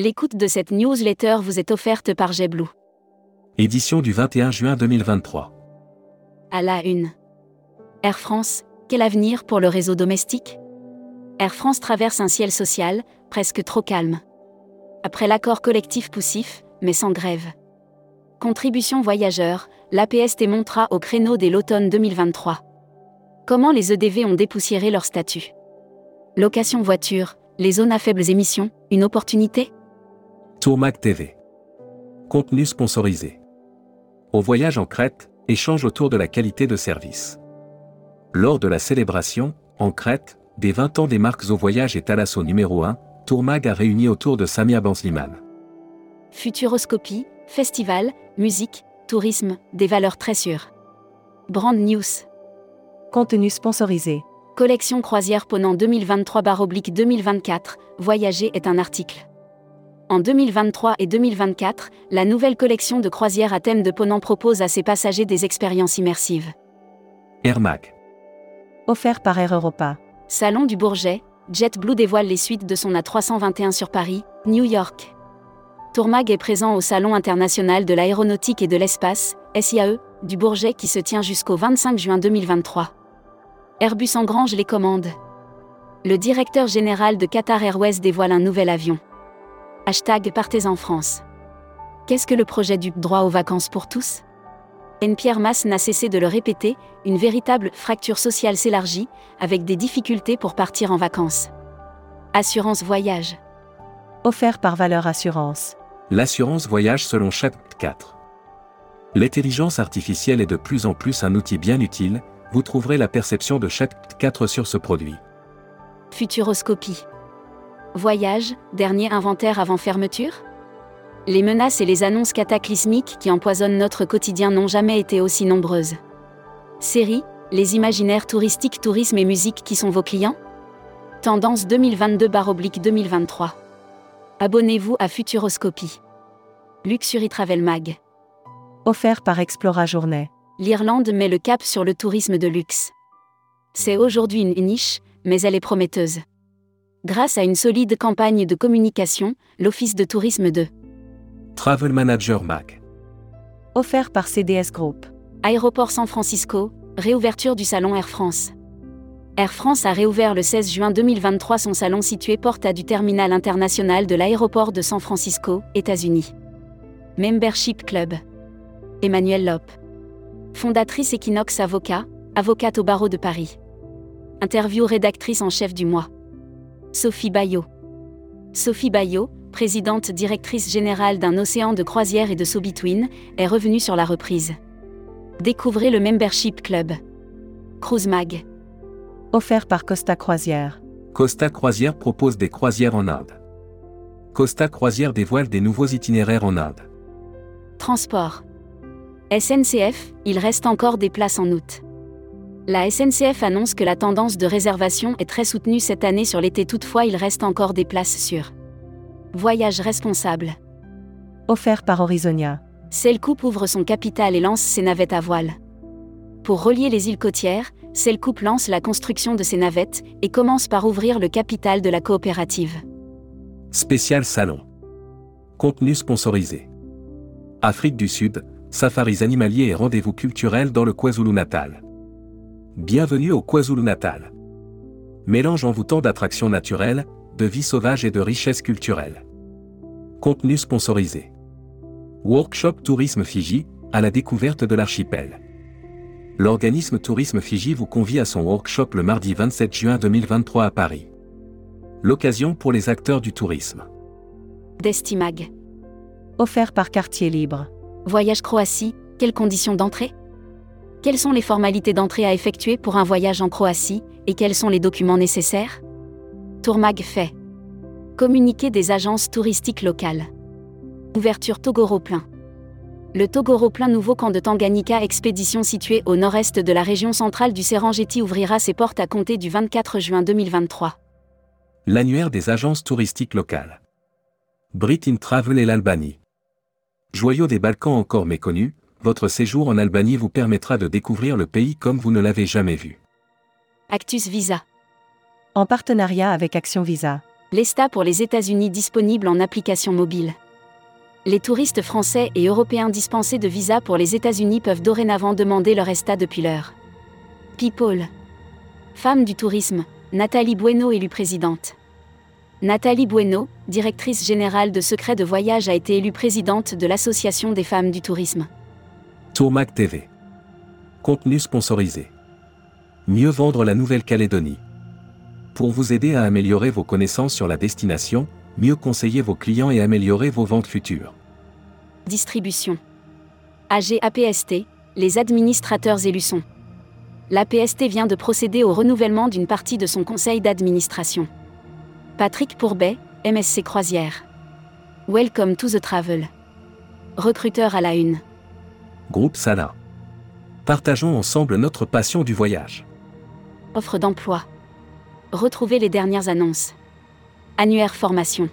L'écoute de cette newsletter vous est offerte par JetBlue. Édition du 21 juin 2023. À la une. Air France, quel avenir pour le réseau domestique? Air France traverse un ciel social, presque trop calme. Après l'accord collectif poussif, mais sans grève. Contribution voyageurs, l'APST montera au créneau dès l'automne 2023. Comment les EDV ont dépoussiéré leur statut? Location voiture, les zones à faibles émissions, une opportunité? Tourmac TV. Contenu sponsorisé. Au voyage en Crète, échange autour de la qualité de service. Lors de la célébration, en Crète, des 20 ans des marques au voyage et Thalasso numéro 1, Tourmag a réuni autour de Samia Bansliman. Futuroscopie, festival, musique, tourisme, des valeurs très sûres. Brand News. Contenu sponsorisé. Collection croisière Ponant 2023-2024, Voyager est un article. En 2023 et 2024, la nouvelle collection de croisières à thème de Ponant propose à ses passagers des expériences immersives. Air Mag. Offert par Air Europa. Salon du Bourget, JetBlue dévoile les suites de son A321 sur Paris, New York. Tourmag est présent au Salon international de l'aéronautique et de l'espace, SIAE, du Bourget qui se tient jusqu'au 25 juin 2023. Airbus engrange les commandes. Le directeur général de Qatar Airways dévoile un nouvel avion. Hashtag Partez en France. Qu'est-ce que le projet du droit aux vacances pour tous? N. Pierre Masse n'a cessé de le répéter, une véritable fracture sociale s'élargit, avec des difficultés pour partir en vacances. Assurance voyage. Offert par Valeur Assurance. L'assurance voyage selon chapitre 4. L'intelligence artificielle est de plus en plus un outil bien utile, vous trouverez la perception de chapitre 4 sur ce produit. Futuroscopie. Voyage, dernier inventaire avant fermeture? Les menaces et les annonces cataclysmiques qui empoisonnent notre quotidien n'ont jamais été aussi nombreuses. Série, les imaginaires touristiques, tourisme et musique qui sont vos clients? Tendance 2022-2023. Abonnez-vous à Futuroscopie. Luxury Travel Mag. Offert par Explora Journée. L'Irlande met le cap sur le tourisme de luxe. C'est aujourd'hui une niche, mais elle est prometteuse. Grâce à une solide campagne de communication, l'Office de tourisme de Travel Manager Mag. Offert par CDS Group. Aéroport San Francisco, réouverture du salon Air France. Air France a réouvert le 16 juin 2023 son salon situé porte du terminal international de l'aéroport de San Francisco, États-Unis. Membership Club. Emmanuel Lope. Fondatrice Equinox Avocat, avocate au barreau de Paris. Interview rédactrice en chef du mois. Sophie Bayot. Sophie Bayot, présidente directrice générale d'un océan de croisière et de So-Between, est revenue sur la reprise. Découvrez le Membership Club. Cruise Mag. Offert par Costa Croisière. Costa Croisière propose des croisières en Inde. Costa Croisière dévoile des nouveaux itinéraires en Inde. Transport. SNCF, il reste encore des places en août. La SNCF annonce que la tendance de réservation est très soutenue cette année sur l'été toutefois il reste encore des places sûres. Voyage responsable. Offert par Horizonia. Cellcoupe ouvre son capital et lance ses navettes à voile. Pour relier les îles côtières, Cellcoupe lance la construction de ses navettes et commence par ouvrir le capital de la coopérative. Spécial Salon. Contenu sponsorisé. Afrique du Sud, safaris animaliers et rendez-vous culturels dans le KwaZulu-Natal. Bienvenue au KwaZulu-Natal. Mélange envoûtant d'attractions naturelles, de vie sauvage et de richesses culturelles. Contenu sponsorisé. Workshop Tourisme Fiji, à la découverte de l'archipel. L'organisme Tourisme Fiji vous convie à son workshop le mardi 27 juin 2023 à Paris. L'occasion pour les acteurs du tourisme. Destimag. Offert par Quartier Libre. Voyage Croatie, quelles conditions d'entrée? Quelles sont les formalités d'entrée à effectuer pour un voyage en Croatie et quels sont les documents nécessaires? Tourmag fait. Communiquer des agences touristiques locales. Ouverture Togoro plein. Le Togoro plein nouveau camp de Tanganyika expédition situé au nord-est de la région centrale du Serengeti ouvrira ses portes à compter du 24 juin 2023. L'annuaire des agences touristiques locales. Brit in Travel et l'Albanie. Joyau des Balkans encore méconnu, votre séjour en Albanie vous permettra de découvrir le pays comme vous ne l'avez jamais vu. Actus Visa. En partenariat avec Action Visa. L'ESTA pour les États-Unis disponible en application mobile. Les touristes français et européens dispensés de visa pour les États-Unis peuvent dorénavant demander leur ESTA depuis l'heure. People. Femme du tourisme, Nathalie Bueno élue présidente. Nathalie Bueno, directrice générale de Secret de Voyage, a été élue présidente de l'Association des femmes du tourisme. Tourmac TV. Contenu sponsorisé. Mieux vendre la Nouvelle-Calédonie. Pour vous aider à améliorer vos connaissances sur la destination, mieux conseiller vos clients et améliorer vos ventes futures. Distribution. AG APST, les administrateurs élus sont. L'APST vient de procéder au renouvellement d'une partie de son conseil d'administration. Patrick Pourbet, MSC Croisière. Welcome to the travel. Recruteur à la une. Groupe Sana. Partageons ensemble notre passion du voyage. Offre d'emploi. Retrouvez les dernières annonces. Annuaire formation.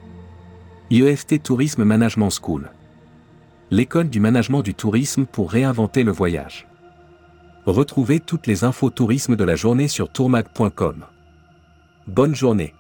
IEFT Tourisme Management School. L'école du management du tourisme pour réinventer le voyage. Retrouvez toutes les infos tourisme de la journée sur tourmag.com. Bonne journée.